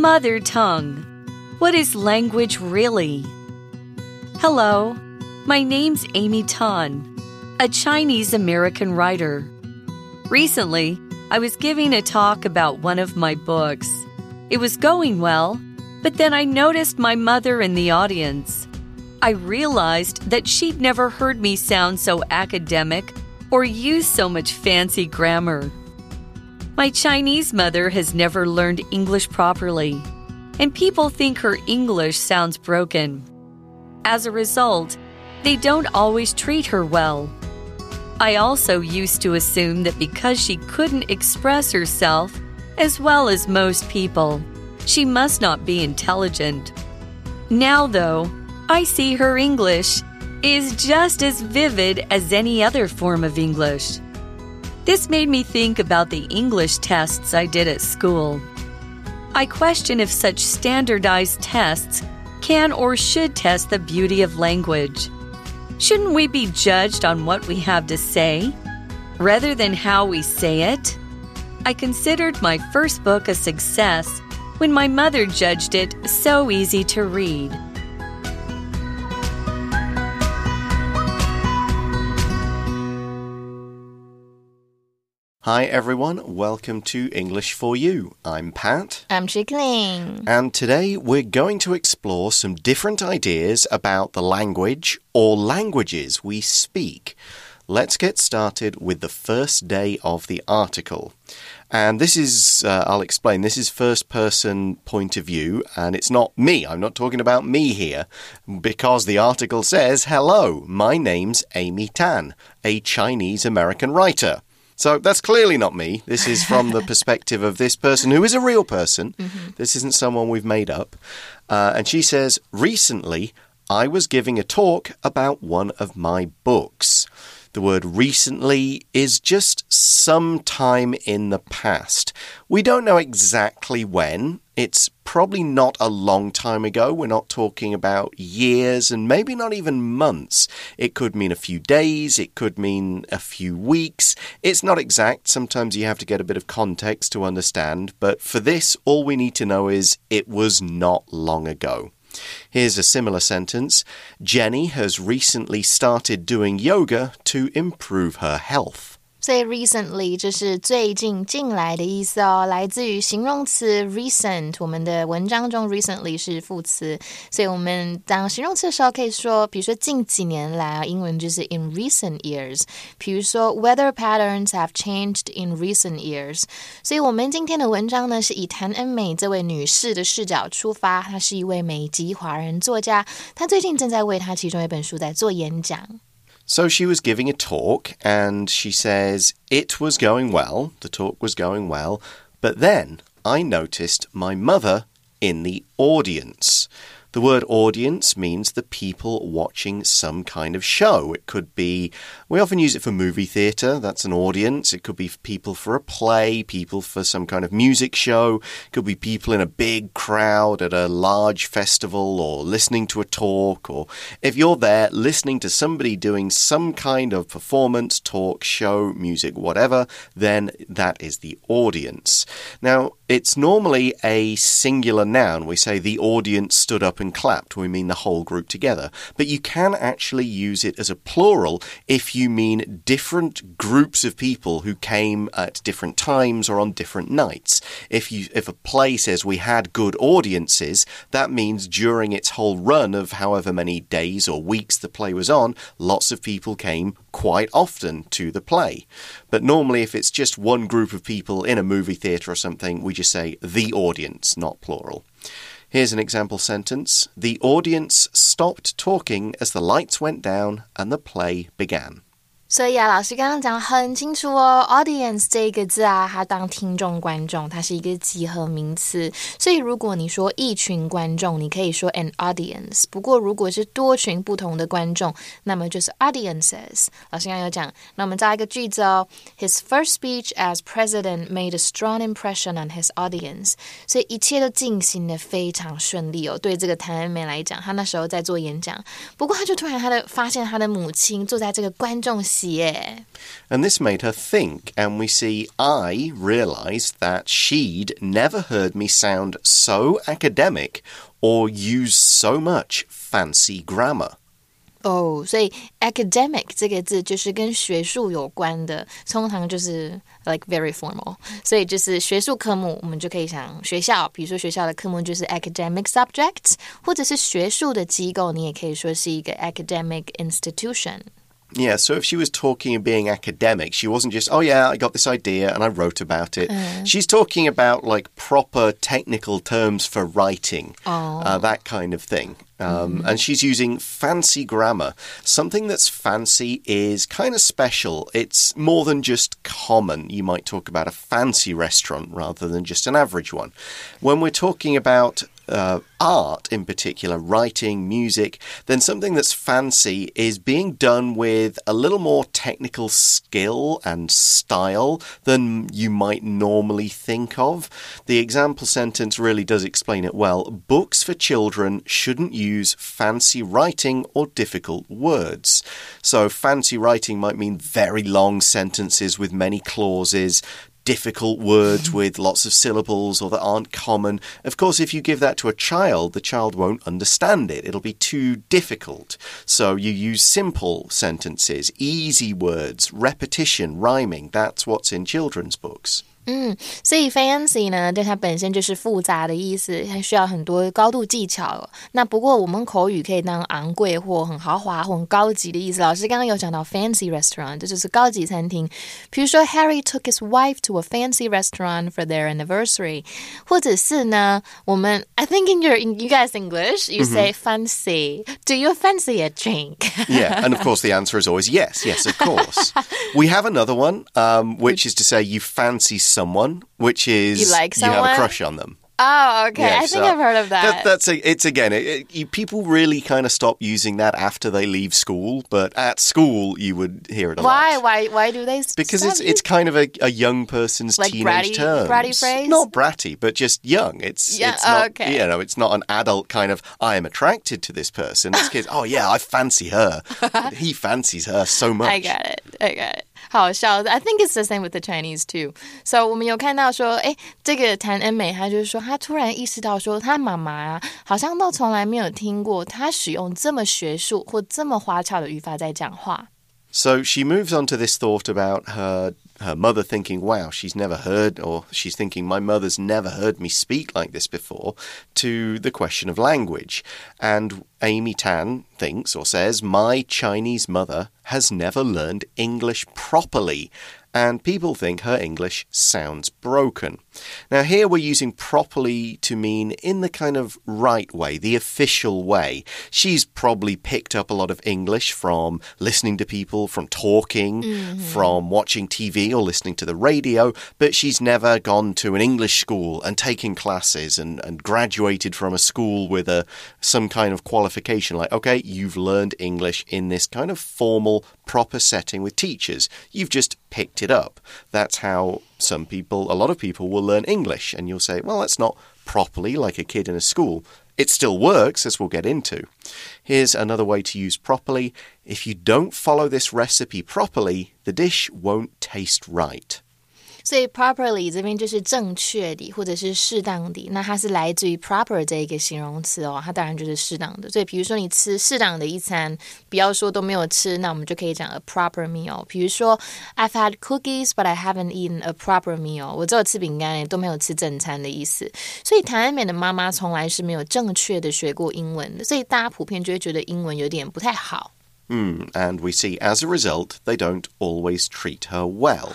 Mother tongue. What is language really? Hello, my name's Amy Tan, a Chinese American writer. Recently, I was giving a talk about one of my books. It was going well, but then I noticed my mother in the audience. I realized that she'd never heard me sound so academic or use so much fancy grammar. My Chinese mother has never learned English properly, and people think her English sounds broken. As a result, they don't always treat her well. I also used to assume that because she couldn't express herself as well as most people, she must not be intelligent. Now, though, I see her English is just as vivid as any other form of English. This made me think about the English tests I did at school. I question if such standardized tests can or should test the beauty of language. Shouldn't we be judged on what we have to say rather than how we say it? I considered my first book a success when my mother judged it so easy to read. Hi everyone, welcome to English for You. I'm Pat. I'm Chickling. And today we're going to explore some different ideas about the language or languages we speak. Let's get started with the first day of the article. And this is, uh, I'll explain, this is first person point of view, and it's not me. I'm not talking about me here, because the article says, Hello, my name's Amy Tan, a Chinese American writer. So that's clearly not me. This is from the perspective of this person who is a real person. Mm -hmm. This isn't someone we've made up. Uh, and she says, Recently, I was giving a talk about one of my books. The word recently is just some time in the past. We don't know exactly when. It's probably not a long time ago. We're not talking about years and maybe not even months. It could mean a few days, it could mean a few weeks. It's not exact. Sometimes you have to get a bit of context to understand. But for this, all we need to know is it was not long ago. Here's a similar sentence Jenny has recently started doing yoga to improve her health. 所以 recently 就是最近近来的意思哦，来自于形容词 recent。我们的文章中 recently 是副词，所以我们当形容词的时候可以说，比如说近几年来啊，英文就是 in recent years。比如说 weather patterns have changed in recent years。所以我们今天的文章呢，是以谭恩美这位女士的视角出发，她是一位美籍华人作家，她最近正在为她其中一本书在做演讲。So she was giving a talk and she says, It was going well, the talk was going well, but then I noticed my mother in the audience. The word audience means the people watching some kind of show. It could be, we often use it for movie theatre, that's an audience. It could be people for a play, people for some kind of music show. It could be people in a big crowd at a large festival or listening to a talk. Or if you're there listening to somebody doing some kind of performance, talk, show, music, whatever, then that is the audience. Now, it's normally a singular noun. We say the audience stood up and clapped. We mean the whole group together. But you can actually use it as a plural if you mean different groups of people who came at different times or on different nights. If you if a play says we had good audiences, that means during its whole run of however many days or weeks the play was on, lots of people came quite often to the play. But normally, if it's just one group of people in a movie theatre or something, we just say the audience, not plural. Here's an example sentence The audience stopped talking as the lights went down and the play began. 所以啊，老师刚刚讲很清楚哦，audience 这个字啊，它当听众、观众，它是一个集合名词。所以如果你说一群观众，你可以说 an audience。不过如果是多群不同的观众，那么就是 audiences。老师刚刚有讲，那我们造一个句子哦。His first speech as president made a strong impression on his audience。所以一切都进行的非常顺利哦。对这个谭恩美来讲，他那时候在做演讲，不过他就突然他的发现他的母亲坐在这个观众席。奇耶。 And this made her think, and we see I realized that she'd never heard me sound so academic or use so much fancy grammar. 哦，所以 academic 这个字就是跟学术有关的，通常就是 like very formal，所以就是学术科目，我们就可以想学校，比如说学校的科目就是 academic subjects，或者是学术的机构，你也可以说是一个 academic institution。 Yeah, so if she was talking and being academic, she wasn't just, oh yeah, I got this idea and I wrote about it. She's talking about like proper technical terms for writing, uh, that kind of thing. Um, And she's using fancy grammar. Something that's fancy is kind of special. It's more than just common. You might talk about a fancy restaurant rather than just an average one. When we're talking about uh, art in particular, writing, music, then something that's fancy is being done with a little more technical skill and style than you might normally think of. The example sentence really does explain it well. Books for children shouldn't use fancy writing or difficult words. So, fancy writing might mean very long sentences with many clauses difficult words with lots of syllables or that aren't common. Of course, if you give that to a child, the child won't understand it. It'll be too difficult. So you use simple sentences, easy words, repetition, rhyming. That's what's in children's books. 嗯，所以 fancy 呢，对它本身就是复杂的意思，它需要很多高度技巧。那不过我们口语可以当昂贵或很豪华或很高级的意思。老师刚刚有讲到 fancy restaurant，这就是高级餐厅。比如说 Harry took his wife to a fancy restaurant for their anniversary，或者是呢，我们 I think in your in you guys English you say fancy. Do you fancy a drink? yeah, and of course the answer is always yes, yes, of course. we have another one, um, which is to say you fancy someone, which is You like you have a crush on them. oh, okay. Yeah, I think so I've heard of that. that's a, it's again, it, it- you, people really kind of stop using that after they leave school, but at school you would hear it a why? lot. Why? Why do they? Because it's it's kind of a, a young person's Like teenage bratty- terms. bratty phrase? Not bratty, but just young. It's Yeah, it's not okay. you know, it's not an adult kind of I am attracted to this person. It's kids, oh yeah, I fancy her. he fancies her so much. I got it. I got it. 好笑，I think it's the same with the Chinese too. So 我们有看到说，哎，这个谭恩美，她就是说，她突然意识到说，她妈妈啊，好像都从来没有听过她使用这么学术或这么花俏的语法在讲话。So she moves on to this thought about her her mother thinking, "Wow, she's never heard," or she's thinking, "My mother's never heard me speak like this before." To the question of language, and Amy Tan thinks or says, "My Chinese mother has never learned English properly." And people think her English sounds broken. Now, here we're using properly to mean in the kind of right way, the official way. She's probably picked up a lot of English from listening to people, from talking, mm-hmm. from watching TV or listening to the radio, but she's never gone to an English school and taken classes and, and graduated from a school with a some kind of qualification like, okay, you've learned English in this kind of formal, proper setting with teachers. You've just picked it up. That's how some people, a lot of people, will learn English. And you'll say, well, that's not properly like a kid in a school. It still works, as we'll get into. Here's another way to use properly. If you don't follow this recipe properly, the dish won't taste right. 所以 properly 这边就是正确的，或者是适当的。那它是来自于 proper 这一个形容词哦，它当然就是适当的。所以比如说你吃适当的一餐，不要说都没有吃，那我们就可以讲 a proper meal。比如说 I've had cookies, but I haven't eaten a proper meal。我只有吃饼干，都没有吃正餐的意思。所以谭安美的妈妈从来是没有正确的学过英文的，所以大家普遍就会觉得英文有点不太好。 Hmm, and we see as a result, they don't always treat her well.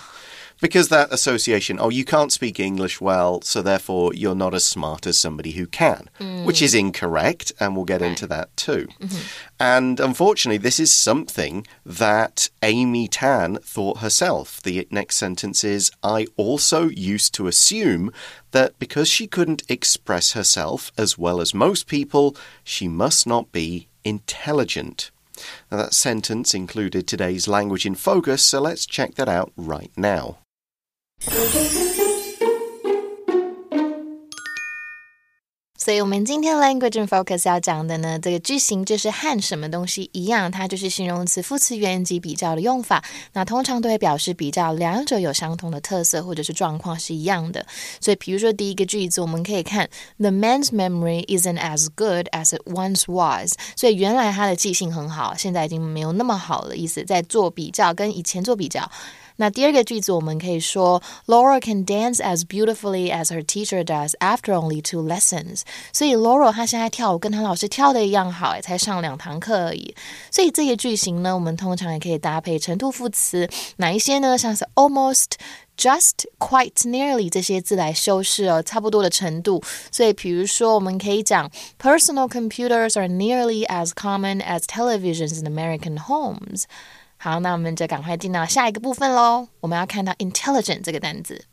Because that association, oh, you can't speak English well, so therefore you're not as smart as somebody who can, which is mm. incorrect, and we'll get into that too. Mm-hmm. And unfortunately, this is something that Amy Tan thought herself. The next sentence is I also used to assume that because she couldn't express herself as well as most people, she must not be intelligent. Now, that sentence included today's language in focus, so let's check that out right now. 所以，我们今天 language and focus 要讲的呢，这个句型就是和什么东西一样，它就是形容词副词原级比较的用法。那通常都会表示比较两者有相同的特色或者是状况是一样的。所以，比如说第一个句子，我们可以看 The man's memory isn't as good as it once was。所以，原来他的记性很好，现在已经没有那么好了。意思在做比较，跟以前做比较。那第二个句子我们可以说，Laura can dance as beautifully as her teacher does after only two lessons。所以 Laura 她现在跳舞跟她老师跳的一样好，才上两堂课而已。所以这个句型呢，我们通常也可以搭配程度副词，哪一些呢？像是 almost。just quite nearly 这些字来修饰哦，差不多的程度。所以，比如说，我们可以讲 personal computers are nearly as common as televisions in American homes。 好，那我们就赶快进到下一个部分喽。我们要看到 intelligent 这个单词。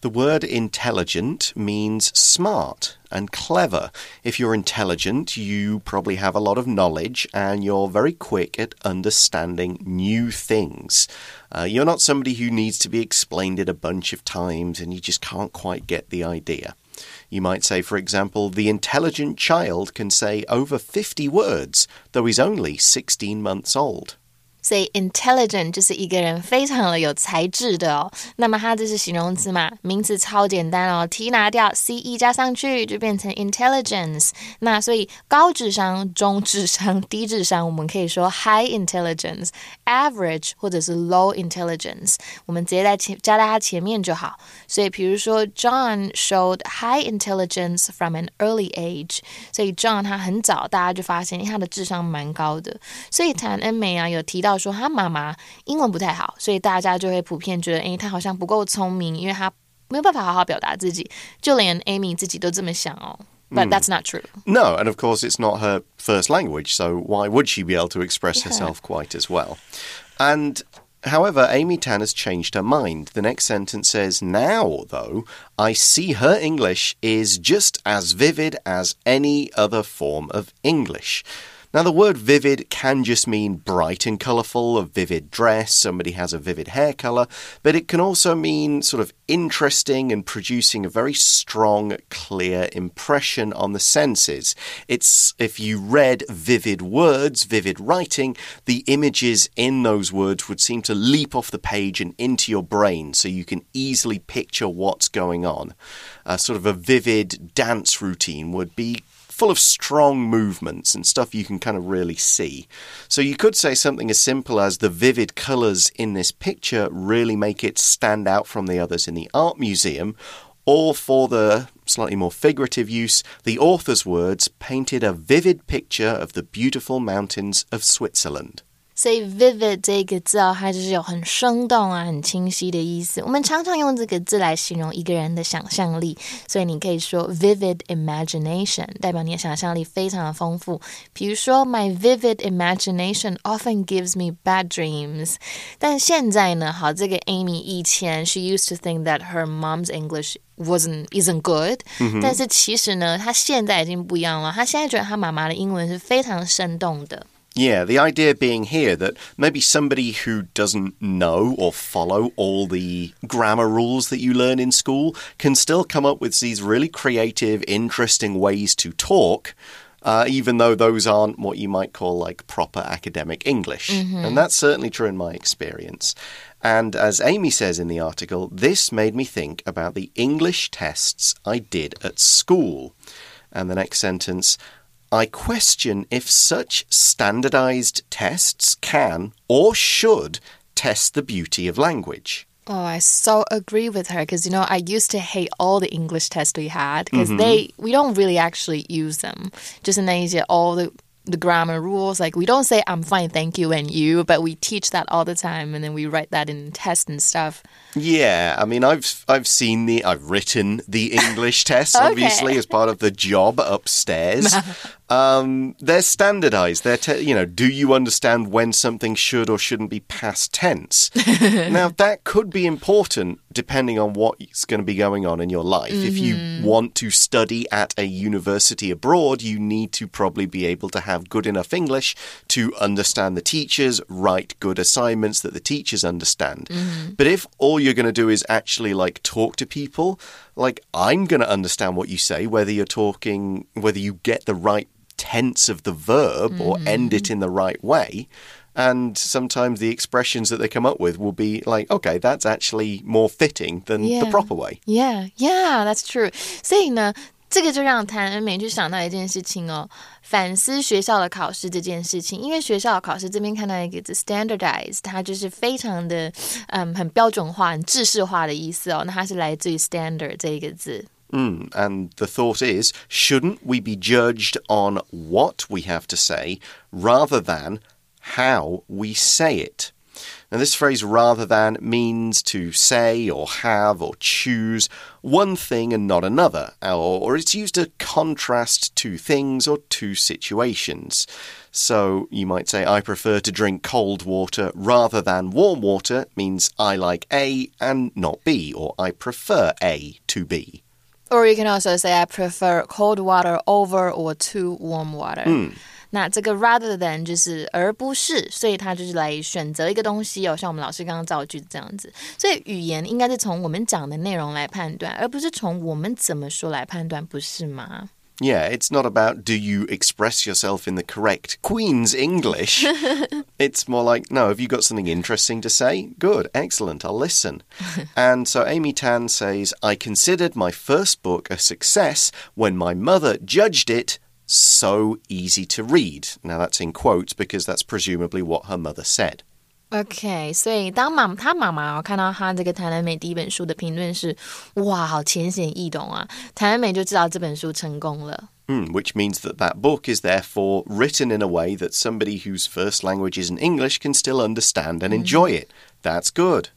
The word intelligent means smart and clever. If you're intelligent, you probably have a lot of knowledge and you're very quick at understanding new things. Uh, you're not somebody who needs to be explained it a bunch of times and you just can't quite get the idea. You might say, for example, the intelligent child can say over 50 words, though he's only 16 months old. 所以 intelligent 就是一个人非常的有才智的哦。那么它这是形容词嘛？名词超简单哦，t 拿掉，c e 加上去就变成 intelligence。那所以高智商、中智商、低智商，我们可以说 high intelligence、average 或者是 low intelligence。我们直接在前加在它前面就好。所以比如说 John showed high intelligence from an early age。所以 John 他很早大家就发现他的智商蛮高的。所以谭恩美啊有提到。到说他妈妈英文不太好，所以大家就会普遍觉得，诶，他好像不够聪明，因为他没有办法好好表达自己。就连 Amy 自己都这么想哦。But that's not true. No, and of course it's not her first language, so why would she be able to express herself quite as well? And However, Amy Tan has changed her mind. The next sentence says, Now, though, I see her English is just as vivid as any other form of English. Now, the word vivid can just mean bright and colourful, a vivid dress, somebody has a vivid hair colour, but it can also mean sort of interesting and producing a very strong, clear impression on the senses. It's if you read vivid words, vivid writing, the images in those words would seem to leap off the page and into your brain so you can easily picture what's going on. A sort of a vivid dance routine would be full of strong movements and stuff you can kind of really see. So you could say something as simple as the vivid colours in this picture really make it stand out from the others in the art museum. Or for the slightly more figurative use, the author's words painted a vivid picture of the beautiful mountains of Switzerland. 所以 vivid 这个字啊，它就是有很生动啊、很清晰的意思。我们常常用这个字来形容一个人的想象力，所以你可以说 vivid imagination，代表你的想象力非常的丰富。比如说，My vivid imagination often gives me bad dreams。但现在呢，好，这个 Amy 以前 she used to think that her mom's English wasn't isn't good，、嗯、但是其实呢，她现在已经不一样了。她现在觉得她妈妈的英文是非常生动的。Yeah, the idea being here that maybe somebody who doesn't know or follow all the grammar rules that you learn in school can still come up with these really creative, interesting ways to talk. Uh, even though those aren't what you might call like proper academic English. Mm -hmm. And that's certainly true in my experience. And as Amy says in the article, this made me think about the English tests I did at school. And the next sentence I question if such standardized tests can or should test the beauty of language. Oh, I so agree with her because you know I used to hate all the English tests we had because mm -hmm. they we don't really actually use them. Just in Asia, all the the grammar rules. Like we don't say I'm fine, thank you, and you, but we teach that all the time, and then we write that in tests and stuff. Yeah, I mean, I've I've seen the I've written the English tests okay. obviously as part of the job upstairs. um, they're standardized. They're you know, do you understand when something should or shouldn't be past tense? now that could be important depending on what's going to be going on in your life. Mm -hmm. If you mm-hmm. want to study at a university abroad, you need to probably be able to have good enough English to understand the teachers, write good assignments that the teachers understand. Mm -hmm. But if all you're going to do is actually like talk to people, like I'm going to understand what you say, whether you're talking, whether you get the right tense of the verb or end it in the right way. And sometimes the expressions that they come up with will be like, okay, that's actually more fitting than the Yeah. proper way. Yeah, yeah, that's true. 所以呢，这个就让谭恩美就想到一件事情哦，反思学校的考试这件事情。因为学校的考试这边看到一个字 standardized，它就是非常的嗯很标准化、很制式化的意思哦。那它是来自于 standard 这一个字。 Mm, and the thought is, shouldn't we be judged on what we have to say rather than how we say it? Now, this phrase rather than means to say or have or choose one thing and not another, or, or it's used to contrast two things or two situations. So you might say, I prefer to drink cold water rather than warm water, means I like A and not B, or I prefer A to B. Or you can also say I prefer cold water over or to warm water。嗯，那这个 rather than 就是而不是，所以它就是来选择一个东西哦，像我们老师刚刚造句这样子。所以语言应该是从我们讲的内容来判断，而不是从我们怎么说来判断，不是吗？Yeah, it's not about do you express yourself in the correct Queen's English. it's more like, no, have you got something interesting to say? Good, excellent, I'll listen. and so Amy Tan says, I considered my first book a success when my mother judged it so easy to read. Now that's in quotes because that's presumably what her mother said. OK，所以当妈他妈妈哦看到他这个《谭恩美》第一本书的评论是，哇，好浅显易懂啊！谭恩美就知道这本书成功了。Mm, which means that that book is therefore written in a way that somebody whose first language isn't English can still understand and mm-hmm. enjoy it. That's good.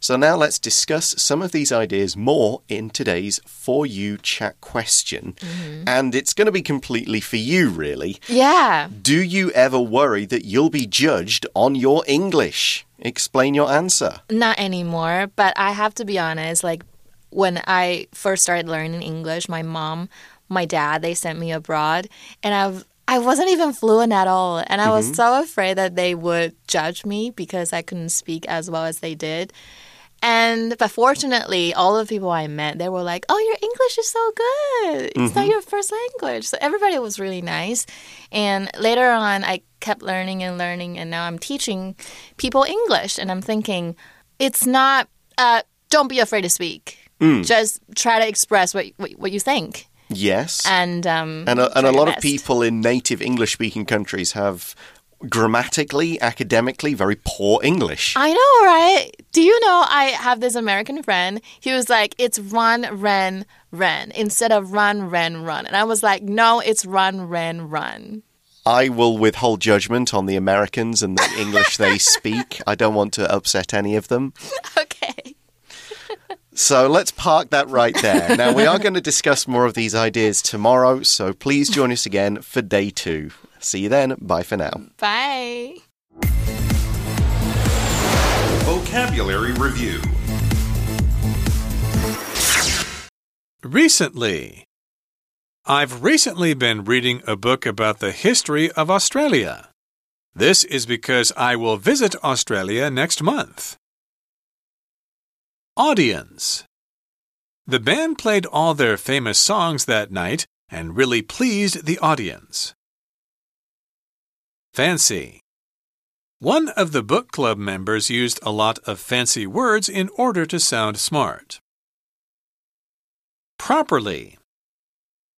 So now let's discuss some of these ideas more in today's For You chat question. Mm-hmm. And it's going to be completely for you, really. Yeah，Do you ever worry that you'll be judged on your English? Explain your answer. not anymore. But I have to be honest, like when I first started learning English, my mom, my dad, they sent me abroad, and I've I wasn't even fluent at all, and I was mm-hmm. so afraid that they would judge me because I couldn't speak as well as they did. And but fortunately, all the people I met, they were like, "Oh, your English is so good. It's not your first language." So everybody was really nice. And later on, I kept learning and learning, and now I'm teaching people English. And I'm thinking, it's not. Uh, don't be afraid to speak. Just try to express what what, what you think. Yes. And um, And a, and a lot of people in native English speaking countries have grammatically, academically very poor English. I know, right? Do you know I have this American friend? He was like, it's run, ren, ren instead of run, ren, run. And I was like, no, it's run, ren, run. I will withhold judgment on the Americans and the English they speak. I don't want to upset any of them. Okay. So let's park that right there. Now, we are going to discuss more of these ideas tomorrow, so please join us again for day two. See you then. Bye for now. Bye. Vocabulary Review Recently. I've recently been reading a book about the history of Australia. This is because I will visit Australia next month. Audience. The band played all their famous songs that night and really pleased the audience. Fancy. One of the book club members used a lot of fancy words in order to sound smart. Properly.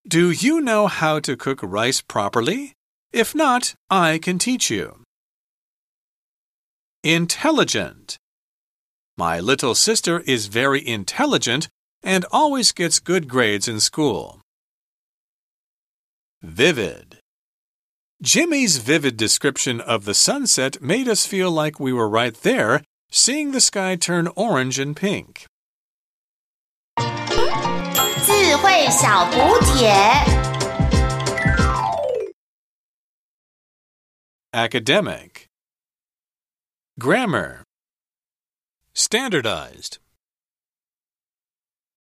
Do you know how to cook rice properly? If not, I can teach you. Intelligent. My little sister is very intelligent and always gets good grades in school. Vivid. Jimmy's vivid description of the sunset made us feel like we were right there, seeing the sky turn orange and pink. 智慧小补帖。 Academic. Grammar. Standardized.